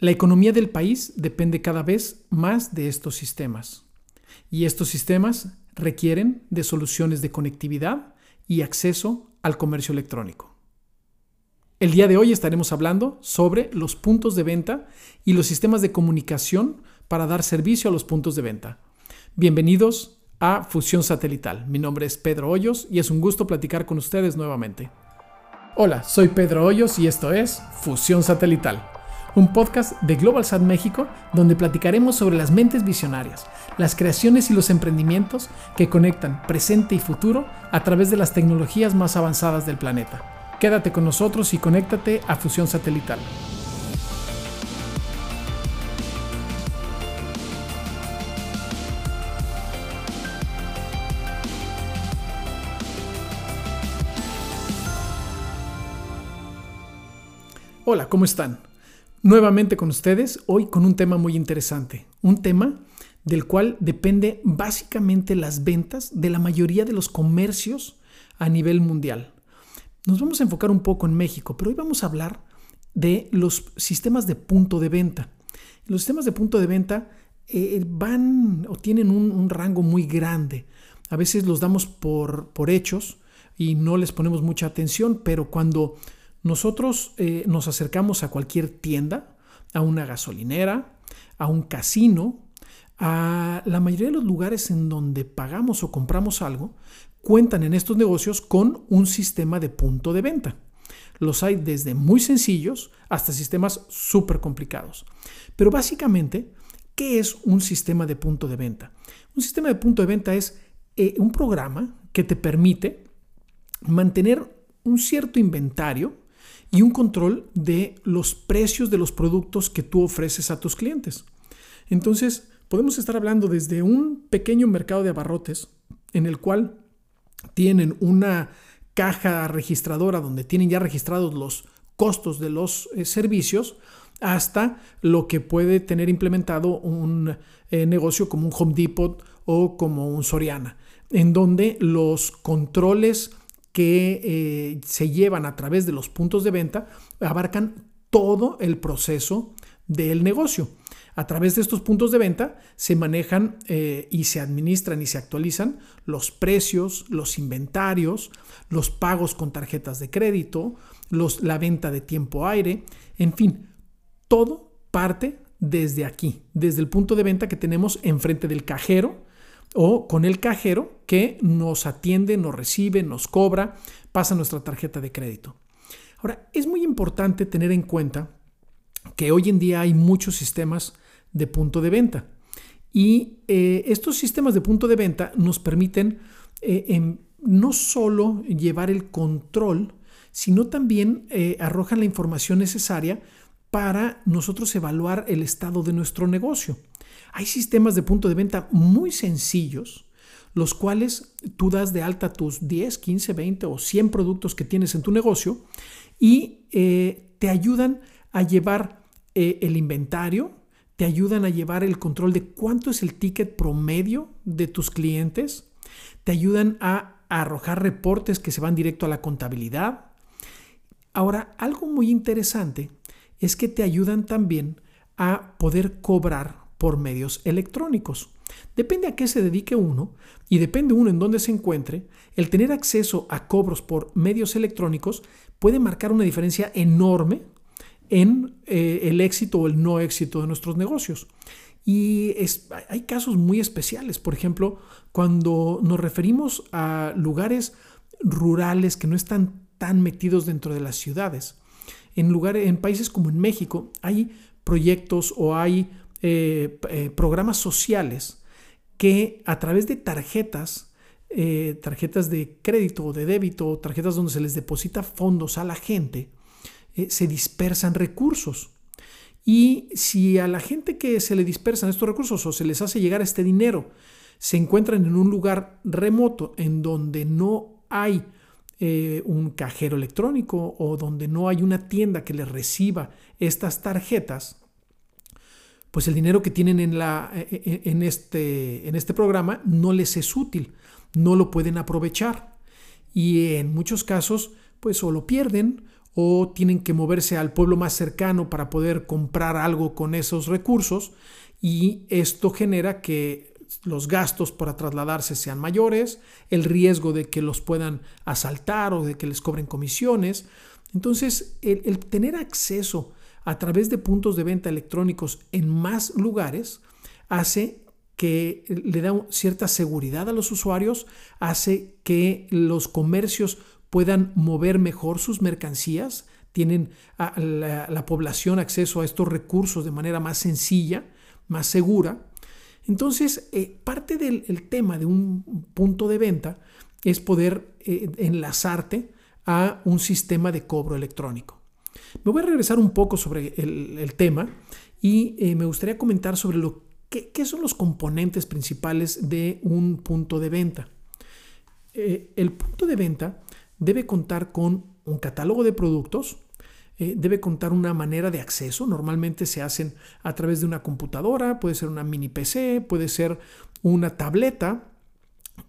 La economía del país depende cada vez más de estos sistemas. Y estos sistemas requieren de soluciones de conectividad y acceso al comercio electrónico. El día de hoy estaremos hablando sobre los puntos de venta y los sistemas de comunicación para dar servicio a los puntos de venta. Bienvenidos a Fusión Satelital. Mi nombre es Pedro Hoyos y es un gusto platicar con ustedes nuevamente. Hola, soy Pedro Hoyos y esto es Fusión Satelital, un podcast de GlobalSat México donde platicaremos sobre las mentes visionarias, las creaciones y los emprendimientos que conectan presente y futuro a través de las tecnologías más avanzadas del planeta. Quédate con nosotros y conéctate a Fusión Satelital. Hola, ¿cómo están? Nuevamente con ustedes, hoy con un tema muy interesante, un tema del cual depende básicamente las ventas de la mayoría de los comercios a nivel mundial. Nos vamos a enfocar un poco en México, pero hoy vamos a hablar de los sistemas de punto de venta. Los sistemas de punto de venta eh, van o tienen un, rango muy grande. A veces los damos por, por hechos y no les ponemos mucha atención, pero cuando nosotros eh, nos acercamos a cualquier tienda, a una gasolinera, a un casino, a la mayoría de los lugares en donde pagamos o compramos algo, cuentan en estos negocios con un sistema de punto de venta. Los hay desde muy sencillos hasta sistemas súper complicados. Pero básicamente, ¿qué es un sistema de punto de venta? Un sistema de punto de venta es eh, un programa que te permite mantener un cierto inventario y un control de los precios de los productos que tú ofreces a tus clientes. Entonces, podemos estar hablando desde un pequeño mercado de abarrotes en el cual tienen una caja registradora donde tienen ya registrados los costos de los eh, servicios hasta lo que puede tener implementado un eh, negocio como un Home Depot o como un Soriana, en donde los controles que eh, se llevan a través de los puntos de venta abarcan todo el proceso del negocio. A través de estos puntos de venta se manejan eh, y se administran y se actualizan los precios, los inventarios, los pagos con tarjetas de crédito, los, la venta de tiempo aire, en fin, todo parte desde aquí, desde el punto de venta que tenemos enfrente del cajero o con el cajero que nos atiende, nos recibe, nos cobra, pasa nuestra tarjeta de crédito. Ahora, es muy importante tener en cuenta que hoy en día hay muchos sistemas de punto de venta y eh, estos sistemas de punto de venta nos permiten eh, no solo llevar el control, sino también eh, arrojan la información necesaria para nosotros evaluar el estado de nuestro negocio. Hay sistemas de punto de venta muy sencillos, los cuales tú das de alta tus 10, 15, 20 o 100 productos que tienes en tu negocio y eh, te ayudan a llevar eh, el inventario, te ayudan a llevar el control de cuánto es el ticket promedio de tus clientes, te ayudan a arrojar reportes que se van directo a la contabilidad. Ahora, algo muy interesante es que te ayudan también a poder cobrar por medios electrónicos. Depende a qué se dedique uno y depende uno en dónde se encuentre, el tener acceso a cobros por medios electrónicos puede marcar una diferencia enorme en eh, el éxito o el no éxito de nuestros negocios. Y hay casos muy especiales, por ejemplo, cuando nos referimos a lugares rurales que no están tan metidos dentro de las ciudades. En, lugares, en países como en México hay proyectos o hay eh, eh, programas sociales que a través de tarjetas, eh, tarjetas de crédito o de débito, tarjetas donde se les deposita fondos a la gente, se dispersan recursos. Y si a la gente que se le dispersan estos recursos o se les hace llegar este dinero, se encuentran en un lugar remoto en donde no hay un cajero electrónico o donde no hay una tienda que les reciba estas tarjetas, pues el dinero que tienen en, la, e, e, en, este, en este programa no les es útil, no lo pueden aprovechar. Y en muchos casos, pues o lo pierden o tienen que moverse al pueblo más cercano para poder comprar algo con esos recursos y esto genera que los gastos para trasladarse sean mayores, el riesgo de que los puedan asaltar o de que les cobren comisiones. Entonces, el, tener acceso a través de puntos de venta electrónicos en más lugares hace que le da cierta seguridad a los usuarios, hace que los comercios puedan mover mejor sus mercancías, tienen a la, población acceso a estos recursos de manera más sencilla, más segura. Entonces, eh, parte del tema de un punto de venta es poder eh, enlazarte a un sistema de cobro electrónico. Me voy a regresar un poco sobre el, tema y eh, me gustaría comentar sobre lo que, qué son los componentes principales de un punto de venta. el punto de venta debe contar con un catálogo de productos, eh, debe contar una manera de acceso. Normalmente se hacen a través de una computadora, puede ser una mini PC, puede ser una tableta.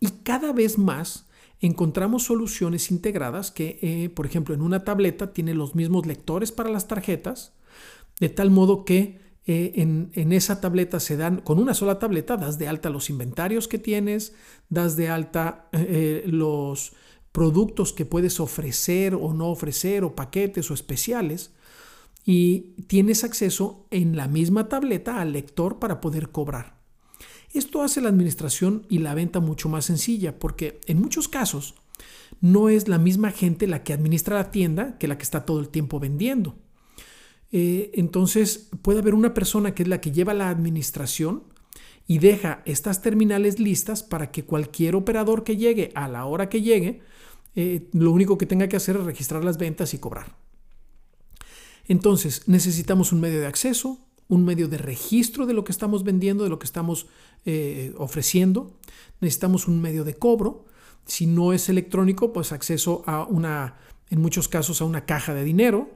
Y cada vez más encontramos soluciones integradas que, eh, por ejemplo, en una tableta tiene los mismos lectores para las tarjetas, de tal modo que eh, en, en, esa tableta se dan, con una sola tableta, das de alta los inventarios que tienes, das de alta los productos que puedes ofrecer o no ofrecer, o paquetes o especiales, y tienes acceso en la misma tableta al lector para poder cobrar. Esto hace la administración y la venta mucho más sencilla porque en muchos casos no es la misma gente la que administra la tienda que la que está todo el tiempo vendiendo. Eh, entonces puede haber una persona que es la que lleva la administración y deja estas terminales listas para que cualquier operador que llegue a la hora que llegue eh, lo único que tenga que hacer es registrar las ventas y cobrar. Entonces, necesitamos un medio de acceso, un medio de registro de lo que estamos vendiendo, de lo que estamos eh, ofreciendo. Necesitamos un medio de cobro. Si no es electrónico, pues acceso a una, en muchos casos, a una caja de dinero.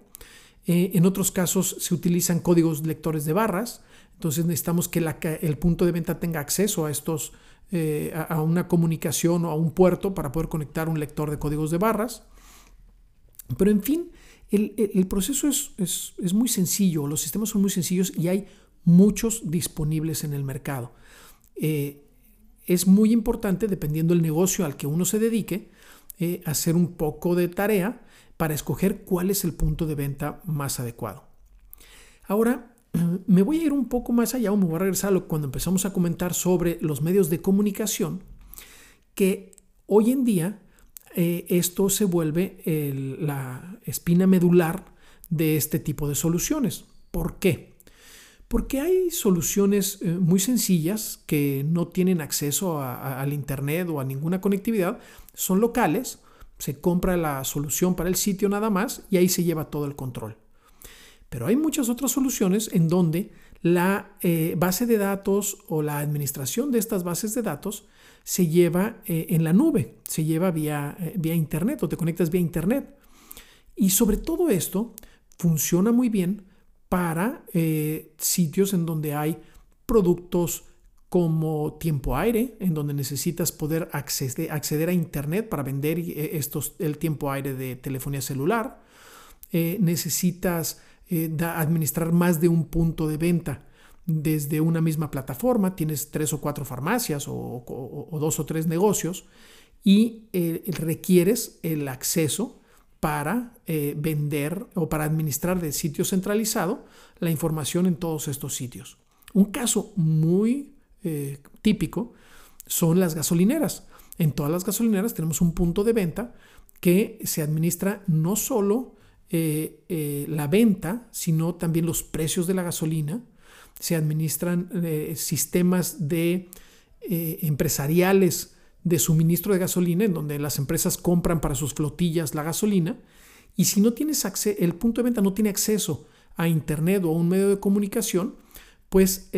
Eh, en otros casos se utilizan códigos lectores de barras. Entonces necesitamos que el punto de venta tenga acceso a estos eh, a, una comunicación o a un puerto para poder conectar un lector de códigos de barras. Pero en fin, el, proceso es, muy sencillo, los sistemas son muy sencillos y hay muchos disponibles en el mercado. Eh, es muy importante, dependiendo del negocio al que uno se dedique, eh, hacer un poco de tarea para escoger cuál es el punto de venta más adecuado. Ahora, me voy a ir un poco más allá o me voy a regresar a cuando empezamos a comentar sobre los medios de comunicación, que hoy en día eh, esto se vuelve la espina medular de este tipo de soluciones. ¿Por qué? Porque hay soluciones eh, muy sencillas que no tienen acceso al Internet o a ninguna conectividad, son locales, se compra la solución para el sitio nada más y ahí se lleva todo el control. Pero hay muchas otras soluciones en donde la eh, base de datos o la administración de estas bases de datos se lleva eh, en la nube, se lleva vía, eh, vía Internet o te conectas vía Internet. Y sobre todo esto funciona muy bien para sitios en donde hay productos como tiempo aire, en donde necesitas poder acceder, a Internet para vender estos, el tiempo aire de telefonía celular. necesitas eh, administrar más de un punto de venta desde una misma plataforma, tienes tres o cuatro farmacias o, dos o tres negocios y eh, requieres el acceso para eh, vender o para administrar de sitio centralizado la información en todos estos sitios. Un caso muy típico son las gasolineras. En todas las gasolineras tenemos un punto de venta que se administra no solo eh, eh, la venta, sino también los precios de la gasolina. Se administran eh, sistemas de empresariales de suministro de gasolina, en donde las empresas compran para sus flotillas la gasolina. Y si no tienes acceso, el punto de venta no tiene acceso a Internet o a un medio de comunicación, pues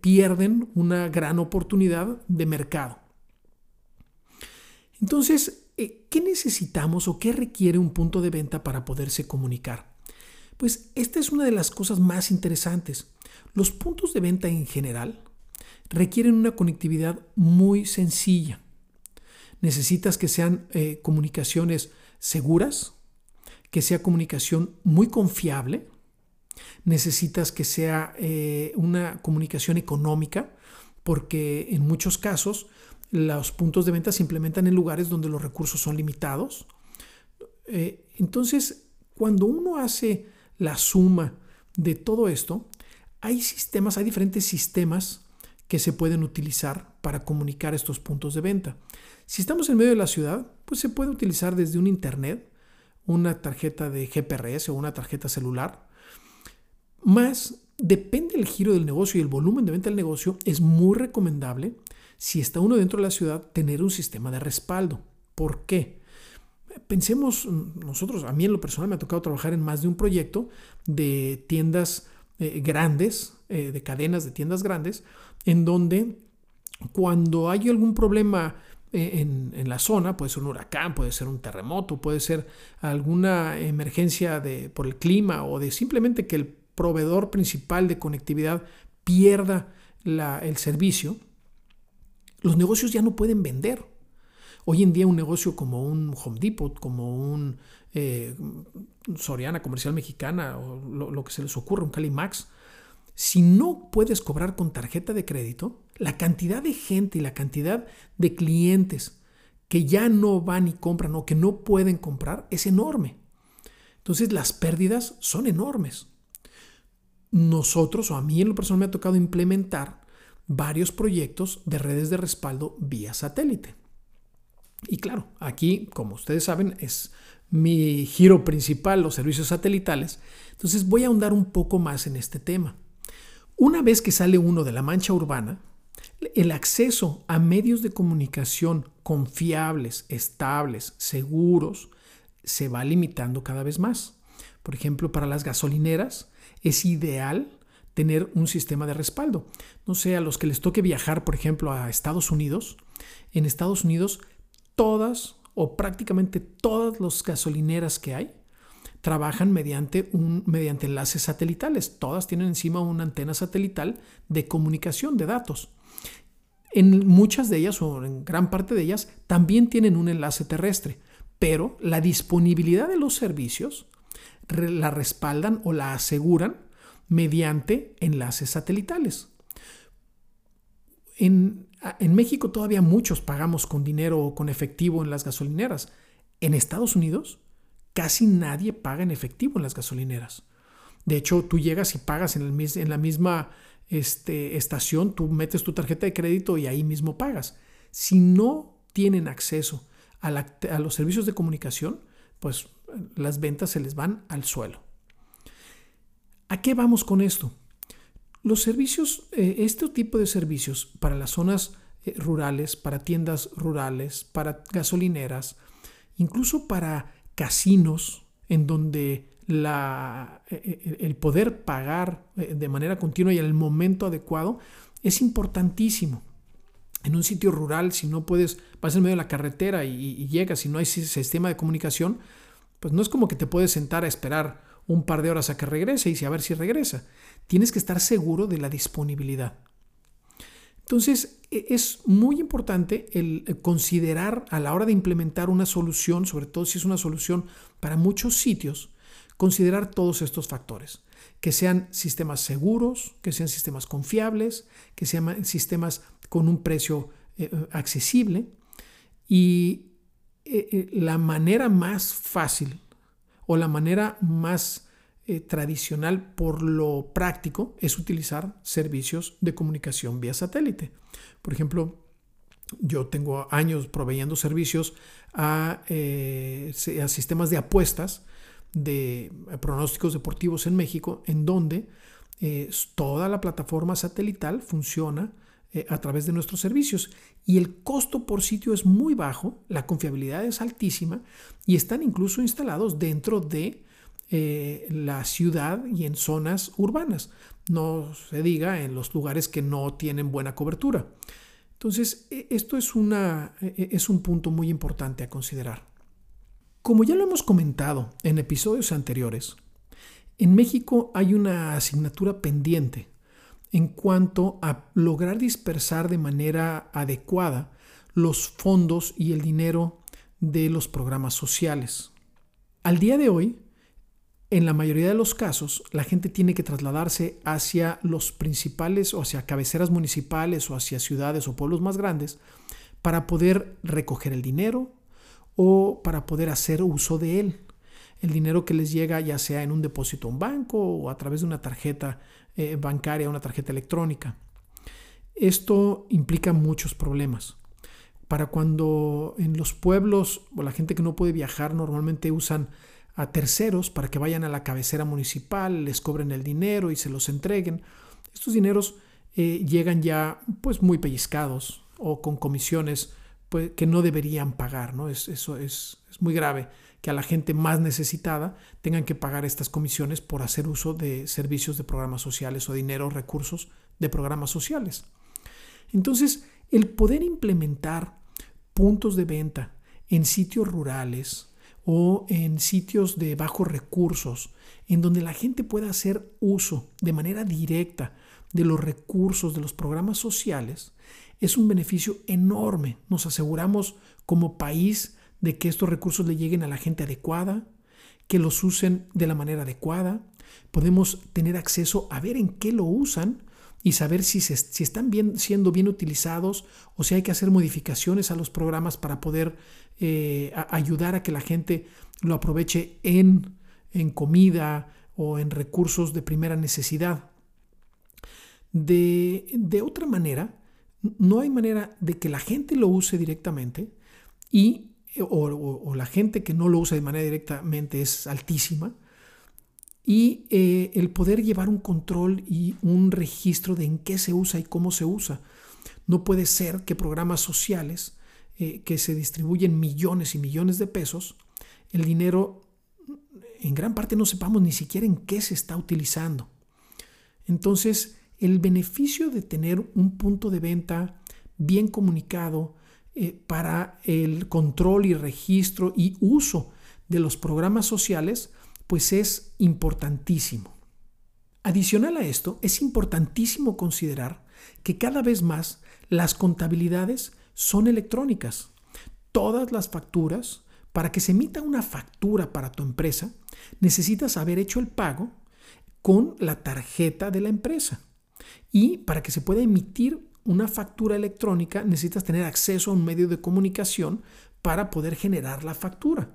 pierden una gran oportunidad de mercado. Entonces, ¿qué necesitamos o qué requiere un punto de venta para poderse comunicar? Pues esta es una de las cosas más interesantes. Los puntos de venta en general requieren una conectividad muy sencilla. Necesitas que sean eh, comunicaciones seguras, que sea comunicación muy confiable, necesitas que sea eh, una comunicación económica, porque en muchos casos los puntos de venta se implementan en lugares donde los recursos son limitados. Eh, entonces, cuando uno hace la suma de todo esto, hay sistemas, hay diferentes sistemas que se pueden utilizar para comunicar estos puntos de venta. Si estamos en medio de la ciudad, pues se puede utilizar desde un internet, una tarjeta de GPRS o una tarjeta celular. Más depende del giro del negocio y el volumen de venta del negocio, es muy recomendable, si está uno dentro de la ciudad, tener un sistema de respaldo. ¿Por qué? Pensemos nosotros, a mí en lo personal me ha tocado trabajar en más de un proyecto de tiendas eh, grandes, eh, de cadenas de tiendas grandes, en donde cuando hay algún problema eh, en, la zona, puede ser un huracán, puede ser un terremoto, puede ser alguna emergencia de, por el clima o de simplemente que el proveedor principal de conectividad pierda el servicio, los negocios ya no pueden vender. Hoy en día un negocio como un Home Depot, como un Soriana Comercial Mexicana o lo, que se les ocurra, un Calimax, si no puedes cobrar con tarjeta de crédito, la cantidad de gente y la cantidad de clientes que ya no van y compran o que no pueden comprar es enorme. Entonces las pérdidas son enormes. Nosotros, o a mí en lo personal me ha tocado implementar varios proyectos de redes de respaldo vía satélite. Y claro, aquí, como ustedes saben, es mi giro principal, los servicios satelitales. Entonces voy a ahondar un poco más en este tema. Una vez que sale uno de la mancha urbana, el acceso a medios de comunicación confiables, estables, seguros, se va limitando cada vez más. Por ejemplo, para las gasolineras es ideal tener un sistema de respaldo. No sé, a los que les toque viajar, por ejemplo, a Estados Unidos, en Estados Unidos todas o prácticamente todas las gasolineras que hay trabajan mediante, un, mediante enlaces satelitales. Todas tienen encima una antena satelital de comunicación de datos. En muchas de ellas, o en gran parte de ellas, también tienen un enlace terrestre, pero la disponibilidad de los servicios la respaldan o la aseguran mediante enlaces satelitales. En, en, México todavía muchos pagamos con dinero o con efectivo en las gasolineras. En Estados Unidos casi nadie paga en efectivo en las gasolineras. De hecho, tú llegas y pagas en, el, en la misma este, estación, tú metes tu tarjeta de crédito y ahí mismo pagas. Si no tienen acceso a, a los servicios de comunicación, pues las ventas se les van al suelo. ¿A qué vamos con esto? Los servicios, eh, este tipo de servicios para las zonas eh, rurales, para tiendas rurales, para gasolineras, incluso para casinos en donde la, e, e, el poder pagar eh, de manera continua y en el momento adecuado es importantísimo. En un sitio rural, si no puedes, vas en medio de la carretera y, llegas y no hay sistema de comunicación, pues no es como que te puedes sentar a esperar un par de horas a que regrese y a ver si regresa. Tienes que estar seguro de la disponibilidad. Entonces, e, es muy importante el considerar a la hora de implementar una solución, sobre todo si es una solución para muchos sitios, considerar todos estos factores. Que sean sistemas seguros, que sean sistemas confiables, que sean sistemas con un precio eh, eh, accesible. Y eh, la manera más fácil o la manera más eh, tradicional por lo práctico es utilizar servicios de comunicación vía satélite. Por ejemplo, yo tengo años proveyendo servicios a, eh, a sistemas de apuestas de pronósticos deportivos en México, en donde eh, toda la plataforma satelital funciona a través de nuestros servicios y el costo por sitio es muy bajo, la confiabilidad es altísima y están incluso instalados dentro de eh, la ciudad y en zonas urbanas. No se diga en los lugares que no tienen buena cobertura. Entonces, e, esto es, una, e, e, es un punto muy importante a considerar. Como ya lo hemos comentado en episodios anteriores, en México hay una asignatura pendiente en cuanto a lograr dispersar de manera adecuada los fondos y el dinero de los programas sociales. Al día de hoy, en la mayoría de los casos, la gente tiene que trasladarse hacia los principales o hacia cabeceras municipales o hacia ciudades o pueblos más grandes para poder recoger el dinero o para poder hacer uso de él. El dinero que les llega ya sea en un depósito a un banco o a través de una tarjeta eh, bancaria, una tarjeta electrónica. Esto implica muchos problemas. Para cuando en los pueblos o la gente que no puede viajar normalmente usan a terceros para que vayan a la cabecera municipal, les cobren el dinero y se los entreguen. Estos dineros eh, llegan ya pues muy pellizcados o con comisiones pues, que no deberían pagar. ¿no? Es, eso es, es muy grave que a la gente más necesitada tengan que pagar estas comisiones por hacer uso de servicios de programas sociales o dinero, recursos de programas sociales. Entonces, el poder implementar puntos de venta en sitios rurales, o en sitios de bajos recursos, en donde la gente pueda hacer uso de manera directa de los recursos de los programas sociales, es un beneficio enorme. Nos aseguramos como país de que estos recursos le lleguen a la gente adecuada, que los usen de la manera adecuada. Podemos tener acceso a ver en qué lo usan y saber si, si están bien, siendo bien utilizados o si hay que hacer modificaciones a los programas para poder eh, ayudar a que la gente lo aproveche en, en comida o en recursos de primera necesidad. De, de, otra manera, no hay manera de que la gente lo use directamente y, o la gente que no lo usa de manera directamente es altísima y eh, el poder llevar un control y un registro de en qué se usa y cómo se usa. No puede ser que programas sociales eh, que se distribuyen millones y millones de pesos, el dinero en gran parte no sepamos ni siquiera en qué se está utilizando. Entonces, el beneficio de tener un punto de venta bien comunicado eh, para el control y registro y uso de los programas sociales pues es importantísimo. Adicional a esto, es importantísimo considerar que cada vez más las contabilidades son electrónicas. Todas las facturas, para que se emita una factura para tu empresa, necesitas haber hecho el pago con la tarjeta de la empresa. Y para que se pueda emitir una factura electrónica, necesitas tener acceso a un medio de comunicación para poder generar la factura.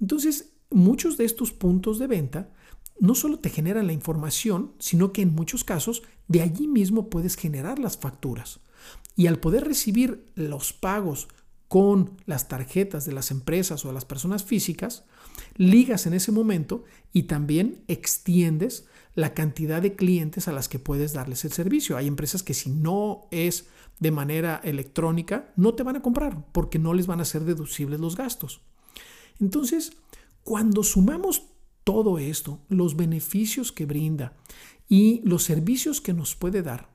Entonces, muchos de estos puntos de venta no solo te generan la información, sino que en muchos casos de allí mismo puedes generar las facturas. Y al poder recibir los pagos con las tarjetas de las empresas o de las personas físicas, ligas en ese momento y también extiendes la cantidad de clientes a las que puedes darles el servicio. Hay empresas que si no es de manera electrónica, no te van a comprar porque no les van a ser deducibles los gastos. Entonces, cuando sumamos todo esto, los beneficios que brinda y los servicios que nos puede dar,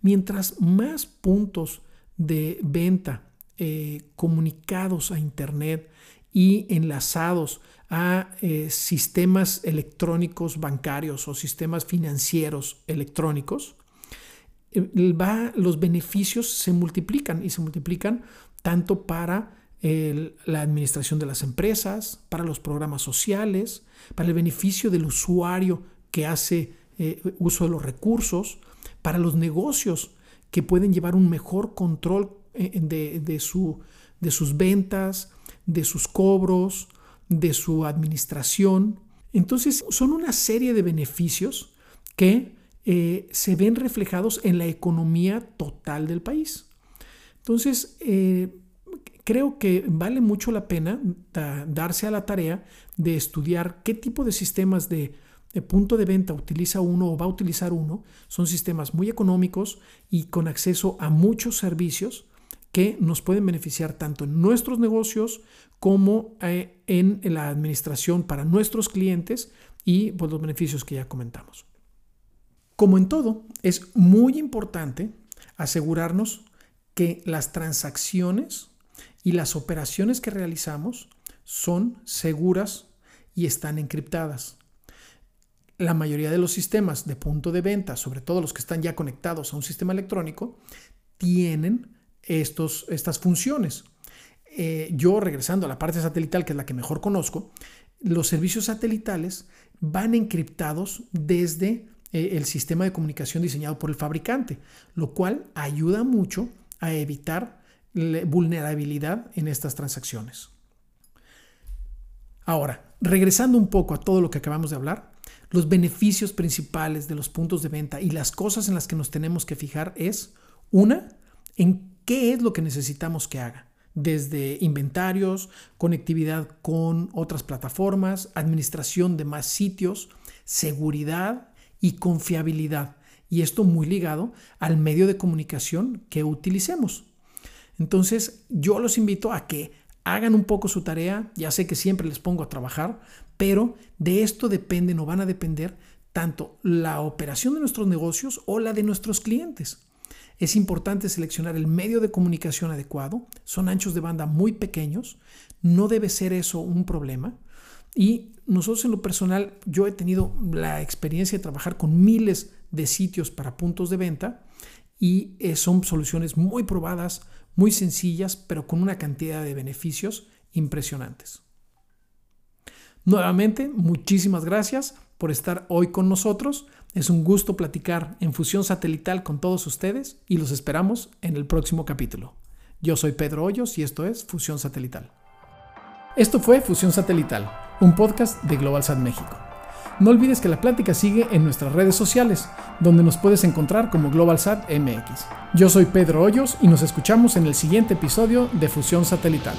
mientras más puntos de venta eh, comunicados a Internet y enlazados a eh, sistemas electrónicos bancarios o sistemas financieros electrónicos, eh, los beneficios se multiplican y se multiplican tanto para la administración de las empresas, para los programas sociales, para el beneficio del usuario que hace eh, uso de los recursos, para los negocios que pueden llevar un mejor control de, de sus ventas, de sus cobros, de su administración. Entonces son una serie de beneficios que eh, se ven reflejados en la economía total del país. Entonces, creo que vale mucho la pena darse a la tarea de estudiar qué tipo de sistemas de, punto de venta utiliza uno o va a utilizar uno. Son sistemas muy económicos y con acceso a muchos servicios que nos pueden beneficiar tanto en nuestros negocios como eh, en la administración para nuestros clientes y pues, los beneficios que ya comentamos. Como en todo, es muy importante asegurarnos que las transacciones y las operaciones que realizamos son seguras y están encriptadas. La mayoría de los sistemas de punto de venta, sobre todo los que están ya conectados a un sistema electrónico, tienen estos, estas funciones. Eh, yo, regresando a la parte satelital, que es la que mejor conozco, los servicios satelitales van encriptados desde eh, el sistema de comunicación diseñado por el fabricante, lo cual ayuda mucho a evitar vulnerabilidad en estas transacciones. Ahora, regresando un poco a todo lo que acabamos de hablar, los beneficios principales de los puntos de venta y las cosas en las que nos tenemos que fijar es, una, en qué es lo que necesitamos que haga desde inventarios, conectividad con otras plataformas, administración de más sitios, seguridad y confiabilidad. Y esto muy ligado al medio de comunicación que utilicemos. Entonces, yo los invito a que hagan un poco su tarea. Ya sé que siempre les pongo a trabajar, pero de esto depende, no van a depender tanto la operación de nuestros negocios o la de nuestros clientes. Es importante seleccionar el medio de comunicación adecuado. Son anchos de banda muy pequeños. No debe ser eso un problema. Y nosotros en lo personal, yo he tenido la experiencia de trabajar con miles de sitios para puntos de venta y eh, son soluciones muy probadas, muy sencillas, pero con una cantidad de beneficios impresionantes. Nuevamente, muchísimas gracias por estar hoy con nosotros. Es un gusto platicar en fusión satelital con todos ustedes y los esperamos en el próximo capítulo. Yo soy Pedro Hoyos y esto es Fusión Satelital. Esto fue Fusión Satelital, un podcast de GlobalSat México. No olvides que la plática sigue en nuestras redes sociales, donde nos puedes encontrar como GlobalSat MX. Yo soy Pedro Hoyos y nos escuchamos en el siguiente episodio de Fusión Satelital.